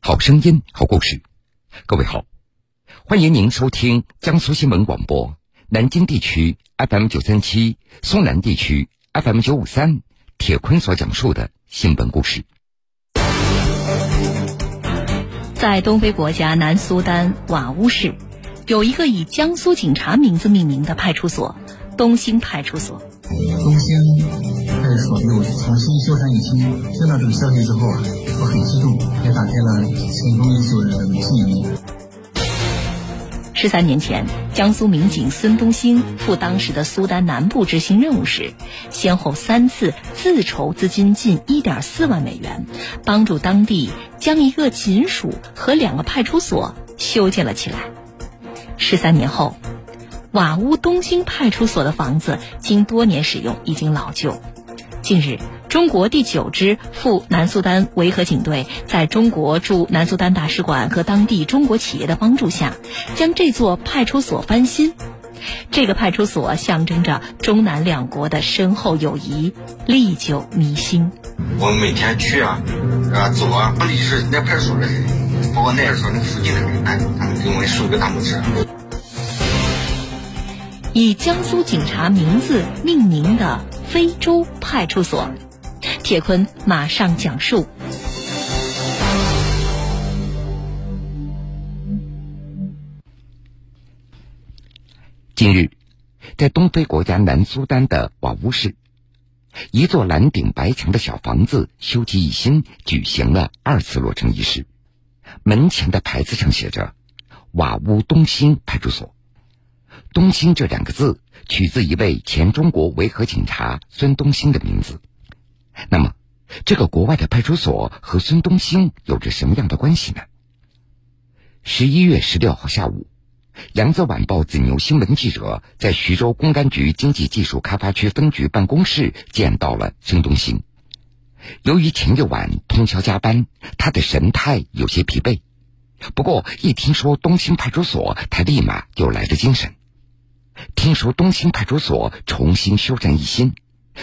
好声音，好故事。各位好，欢迎您收听江苏新闻广播南京地区 FM 九三七、苏南地区 FM 九五三。铁坤所讲述的新闻故事。在东非国家南苏丹瓦乌市，有一个以江苏警察名字命名的派出所——东兴派出所。东兴派出所又重新修缮一新。听到这个消息之后啊，我很激动，也打开了成功优秀的记忆。十三年前，江苏民警孙东兴赴当时的苏丹南部执行任务时，先后三次自筹资金近一点四万美元，帮助当地将一个警署和两个派出所修建了起来。十三年后，瓦屋东兴派出所的房子经多年使用已经老旧。近日。中国第九支赴南苏丹维和警队在中国驻南苏丹大使馆和当地中国企业的帮助下，将这座派出所翻新。这个派出所象征着中南两国的深厚友谊，历久弥新。我们每天去啊，啊走啊，历史那派出所的人，包括那时候那附近的人，哎，他们给我们竖个大拇指。以江苏警察名字命名的非洲派出所。谢坤马上讲述。近日，在东非国家南苏丹的瓦乌市，一座蓝顶白墙的小房子修葺一新，举行了二次落成仪式。门前的牌子上写着“瓦乌东兴派出所”。东兴这两个字取自一位前中国维和警察孙东兴的名字。那么，这个国外的派出所和孙东兴有着什么样的关系呢？十一月十六号下午，扬子晚报子牛新闻记者在徐州公安局经济技术开发区分局办公室见到了孙东兴。由于前一晚通宵加班，他的神态有些疲惫。不过，一听说东兴派出所，他立马就来了精神。听说东兴派出所重新修缮一新。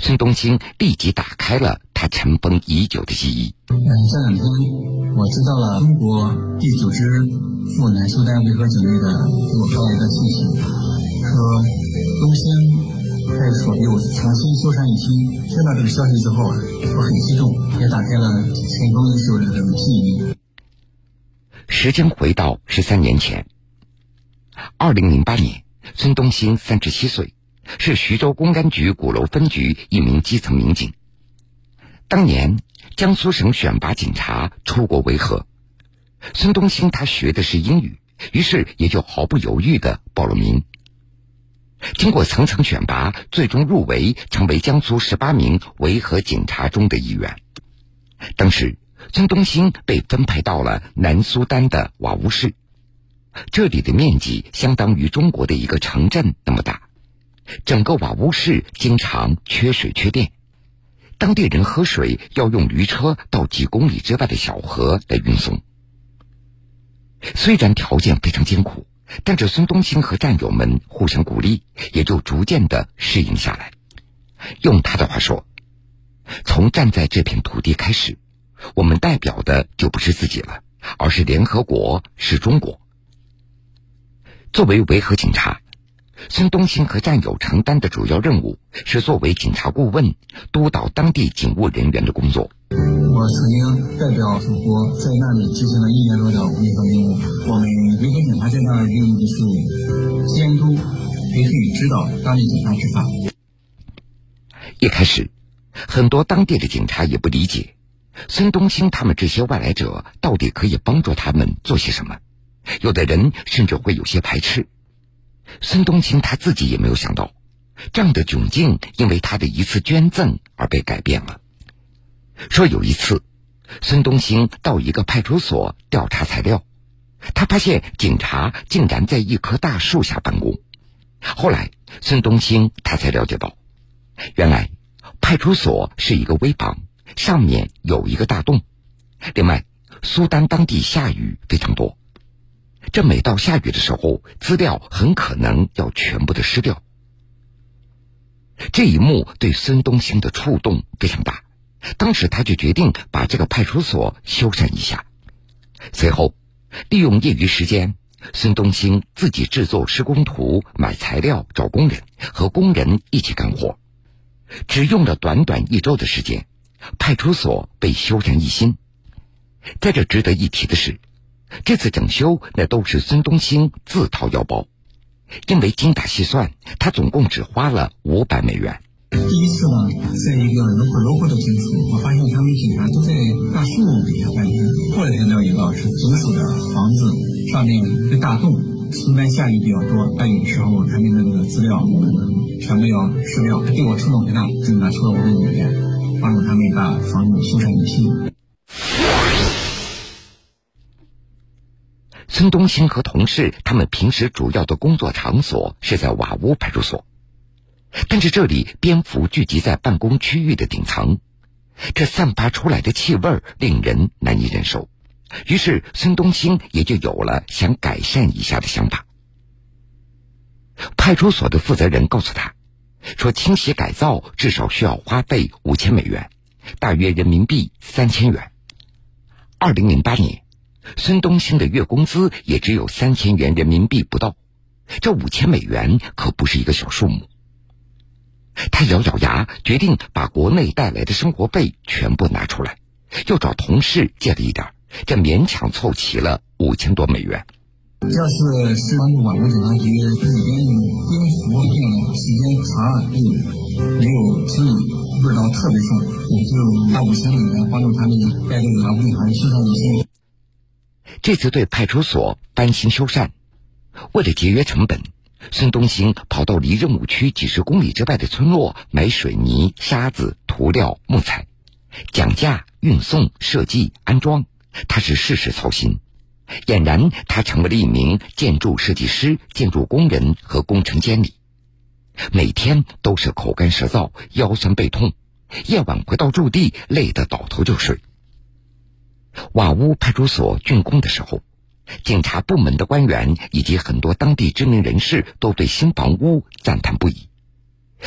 孙东兴立即打开了他尘封已久的记忆。嗯，这两天我知道了中国第九支赴南苏丹维和警队的给我发来的信息，说东兴派出所又重新修缮一新。听到这个消息之后啊，我很激动，也打开了尘封已久的这个记忆。时间回到十三年前，二零零八年，孙东兴三十七岁。是徐州公安局鼓楼分局一名基层民警。当年江苏省选拔警察出国维和，孙东兴他学的是英语，于是也就毫不犹豫的报了名。经过层层选拔，最终入围，成为江苏十八名维和警察中的一员。当时，孙东兴被分配到了南苏丹的瓦乌市，这里的面积相当于中国的一个城镇那么大。整个瓦屋市经常缺水缺电，当地人喝水要用驴车到几公里之外的小河来运送。虽然条件非常艰苦，但这孙东兴和战友们互相鼓励，也就逐渐的适应下来。用他的话说：“从站在这片土地开始，我们代表的就不是自己了，而是联合国，是中国。”作为维和警察。孙东兴和战友承担的主要任务是作为警察顾问，督导当地警务人员的工作。我曾经代表祖国在那里执行了一年多的维和任务。我们维和警察在那任务就是监督、培训、指导当地警察执法。一开始，很多当地的警察也不理解，孙东兴他们这些外来者到底可以帮助他们做些什么，有的人甚至会有些排斥。孙东兴他自己也没有想到，这样的窘境因为他的一次捐赠而被改变了。说有一次，孙东兴到一个派出所调查材料，他发现警察竟然在一棵大树下办公。后来，孙东兴他才了解到，原来派出所是一个危房，上面有一个大洞。另外，苏丹当地下雨非常多。这每到下雨的时候，资料很可能要全部的湿掉。这一幕对孙东兴的触动非常大，当时他就决定把这个派出所修缮一下。随后，利用业余时间，孙东兴自己制作施工图、买材料、找工人，和工人一起干活。只用了短短一周的时间，派出所被修缮一新。在这值得一提的是，这次整修那都是孙东兴自掏腰包，因为精打细算，他总共只花了五百美元。第一次呢，在一个楼和楼户的金属，我发现他们警察都在大树底下办公。后来才了解到是金属的房子上面的大洞，苏丹下雨比较多，但有时候他们的那个资料可能全部要失掉。他对我触动很大，就拿出了我的语言，帮助他们把房子修缮一新。孙东兴和同事他们平时主要的工作场所是在瓦屋派出所。但是这里蝙蝠聚集在办公区域的顶层，这散发出来的气味令人难以忍受。于是孙东兴也就有了想改善一下的想法。派出所的负责人告诉他，说清洗改造至少需要花费五千美元，大约人民币三千元。二零零八年，孙东兴的月工资也只有三千元人民币不到，这五千美元可不是一个小数目。他咬咬牙，决定把国内带来的生活费全部拿出来，又找同事借了一点，这勉强凑齐了五千多美元。要是是帮助网络警察局里边蝙蝠病的时间长，又没有清理，味道特别重，也就拿五千美元帮助他们带这个网络警察修缮一新。这次对派出所翻新修缮，为了节约成本。孙东兴跑到离任务区几十公里之外的村落买水泥、沙子、涂料、木材，讲价、运送、设计、安装，他是事事操心。俨然，他成为了一名建筑设计师、建筑工人和工程监理，每天都是口干舌燥、腰酸背痛，夜晚回到驻地累得倒头就睡。瓦屋派出所竣工的时候。警察部门的官员以及很多当地知名人士都对新房屋赞叹不已。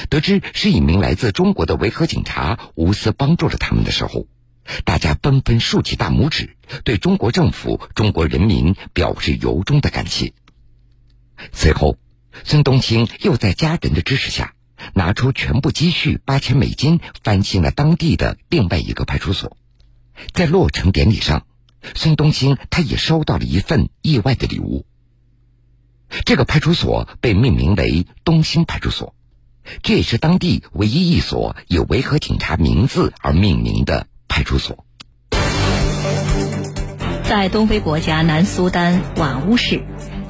得知是一名来自中国的维和警察无私帮助了他们的时候，大家纷纷竖起大拇指，对中国政府、中国人民表示由衷的感谢。随后，孙东青又在家人的支持下，拿出全部积蓄八千美金，翻新了当地的另外一个派出所。在落成典礼上。孙东兴他也收到了一份意外的礼物。这个派出所被命名为东兴派出所，这也是当地唯一一所以维和警察名字而命名的派出所。在东非国家南苏丹瓦乌市，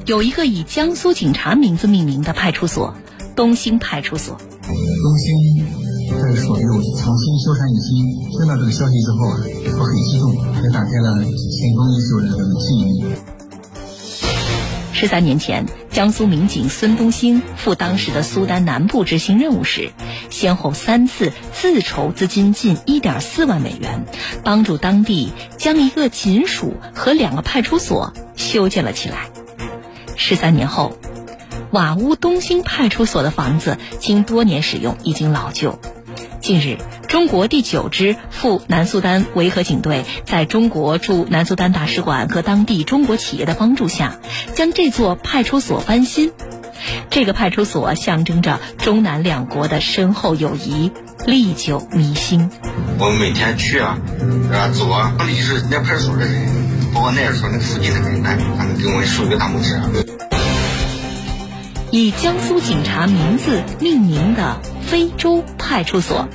有一个以江苏警察名字命名的派出所——东兴派出所。东兴。派出所又重新修缮一新。听到这个消息之后啊，我很激动，也打开了前方一旧的这个记忆。十三年前，江苏民警孙东兴赴当时的苏丹南部执行任务时，先后三次自筹资金近一点四万美元，帮助当地将一个警署和两个派出所修建了起来。十三年后，瓦屋东兴派出所的房子经多年使用，已经老旧。近日，中国第九支赴南苏丹维和警队在中国驻南苏丹大使馆和当地中国企业的帮助下，将这座派出所翻新。这个派出所象征着中南两国的深厚友谊，历久弥新。我们每天去啊，啊走啊，离是那派出所的人，包括那时候那附近的人，哎，他们给我们竖一个大拇指。以江苏警察名字命名的非洲派出所。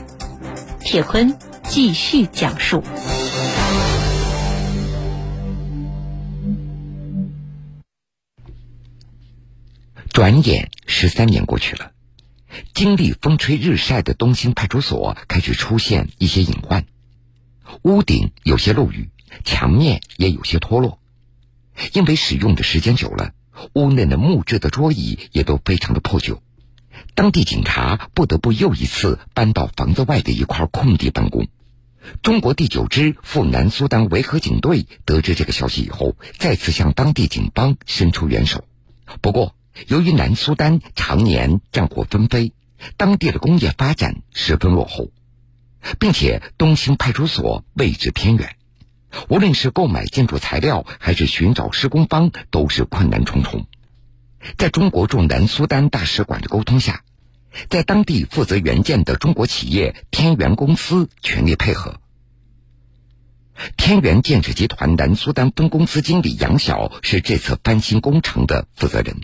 铁坤继续讲述。转眼十三年过去了，经历风吹日晒的东兴派出所开始出现一些隐患：屋顶有些漏雨，墙面也有些脱落。因为使用的时间久了，屋内的木质的桌椅也都非常的破旧。当地警察不得不又一次搬到房子外的一块空地办公。中国第九支赴南苏丹维和警队得知这个消息以后，再次向当地警方伸出援手。不过，由于南苏丹常年战火纷飞，当地的工业发展十分落后，并且东兴派出所位置偏远，无论是购买建筑材料还是寻找施工方，都是困难重重。在中国驻南苏丹大使馆的沟通下，在当地负责援建的中国企业天元公司全力配合。天元建设集团南苏丹分公司经理杨晓是这次翻新工程的负责人。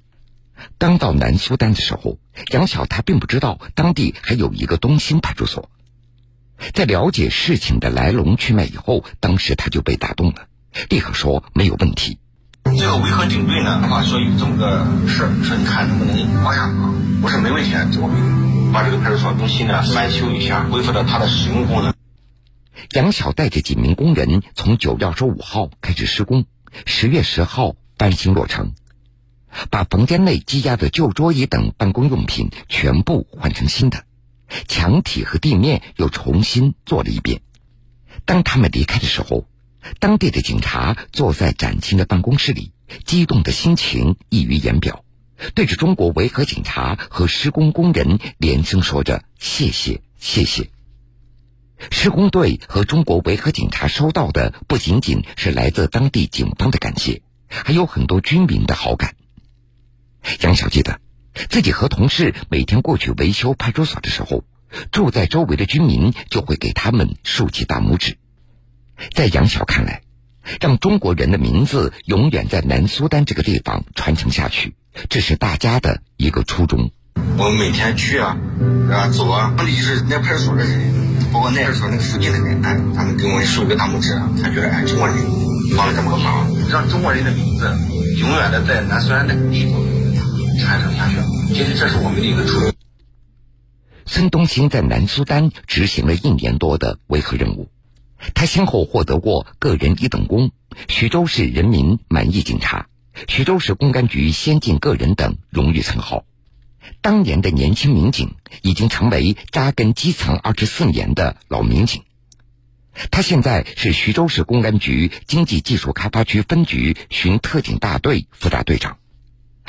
刚到南苏丹的时候，杨晓他并不知道当地还有一个东兴派出所。在了解事情的来龙去脉以后，当时他就被打动了，立刻说没有问题。这个维和警队呢，他说有这么个事儿，说你看能不能往下搞？我说没问题，这我把这个派出所东西呢翻修一下，恢复到它的使用功能。杨晓带着几名工人从九月二十五号开始施工，十月十号翻新落成，把房间内积压的旧桌椅等办公用品全部换成新的，墙体和地面又重新做了一遍。当他们离开的时候，当地的警察坐在崭新的办公室里，激动的心情溢于言表，对着中国维和警察和施工工人连声说着“谢谢，谢谢”。施工队和中国维和警察收到的不仅仅是来自当地警方的感谢，还有很多居民的好感。杨晓记得，自己和同事每天过去维修派出所的时候，住在周围的居民就会给他们竖起大拇指。在杨晓看来，让中国人的名字永远在南苏丹这个地方传承下去，这是大家的一个初衷。我们每天去啊，啊走啊，离是那派出所的人。包括那时候那个附近的人，哎，他们给我们竖一个大拇指，他觉得哎，中国人帮了这么个忙，让中国人的名字永远的在南苏丹的地方传承下去。其实这是我们的一个初衷。孙东兴在南苏丹执行了一年多的维和任务，他先后获得过个人一等功、徐州市人民满意警察、徐州市公安局先进个人等荣誉称号。当年的年轻民警已经成为扎根基层二十四年的老民警。他现在是徐州市公安局经济技术开发区分局巡特警大队副大队长。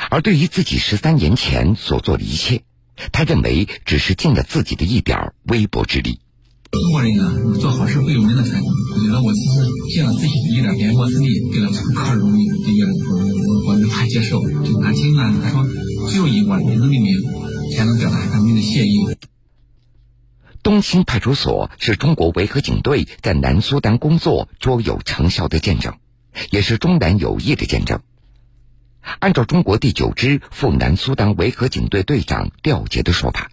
而对于自己十三年前所做的一切，他认为只是尽了自己的一点微薄之力。中国人呢，做好事不有名的传统。我觉得我其实尽了自己的一点绵薄之力，给了这个荣誉，这个我无法接受。就南京呢，他说。只有以我名字命名，才能表达人民的谢意。东兴派出所是中国维和警队在南苏丹工作卓有成效的见证，也是中南友谊的见证。按照中国第九支赴南苏丹维和警队队长廖杰的说法，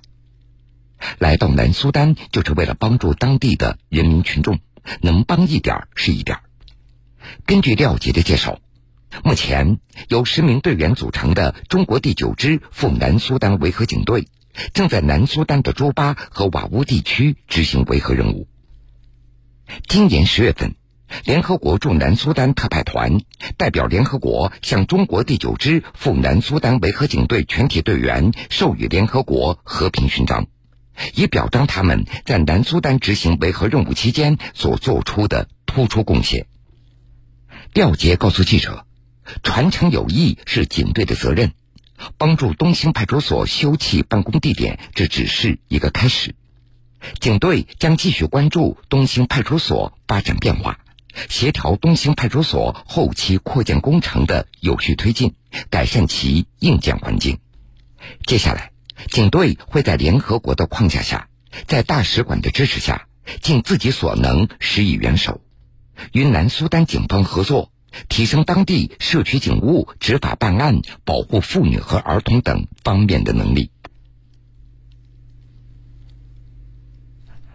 来到南苏丹就是为了帮助当地的人民群众，能帮一点是一点。根据廖杰的介绍。目前由十名队员组成的中国第九支赴南苏丹维和警队，正在南苏丹的朱巴和瓦乌地区执行维和任务。今年十月份，联合国驻南苏丹特派团代表联合国向中国第九支赴南苏丹维和警队全体队员授予联合国和平勋章，以表彰他们在南苏丹执行维和任务期间所做出的突出贡献。廖杰告诉记者。传承友谊是警队的责任，帮助东兴派出所修葺办公地点，这只是一个开始。警队将继续关注东兴派出所发展变化，协调东兴派出所后期扩建工程的有序推进，改善其硬件环境。接下来，警队会在联合国的框架下，在大使馆的支持下，尽自己所能施以援手，与南苏丹警方合作。提升当地社区警务、执法办案、保护妇女和儿童等方面的能力。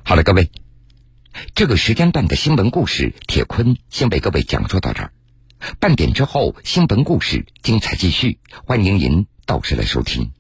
好了，各位，这个时间段的新闻故事，铁坤先为各位讲述到这儿。半点之后，新闻故事精彩继续，欢迎您到时来收听。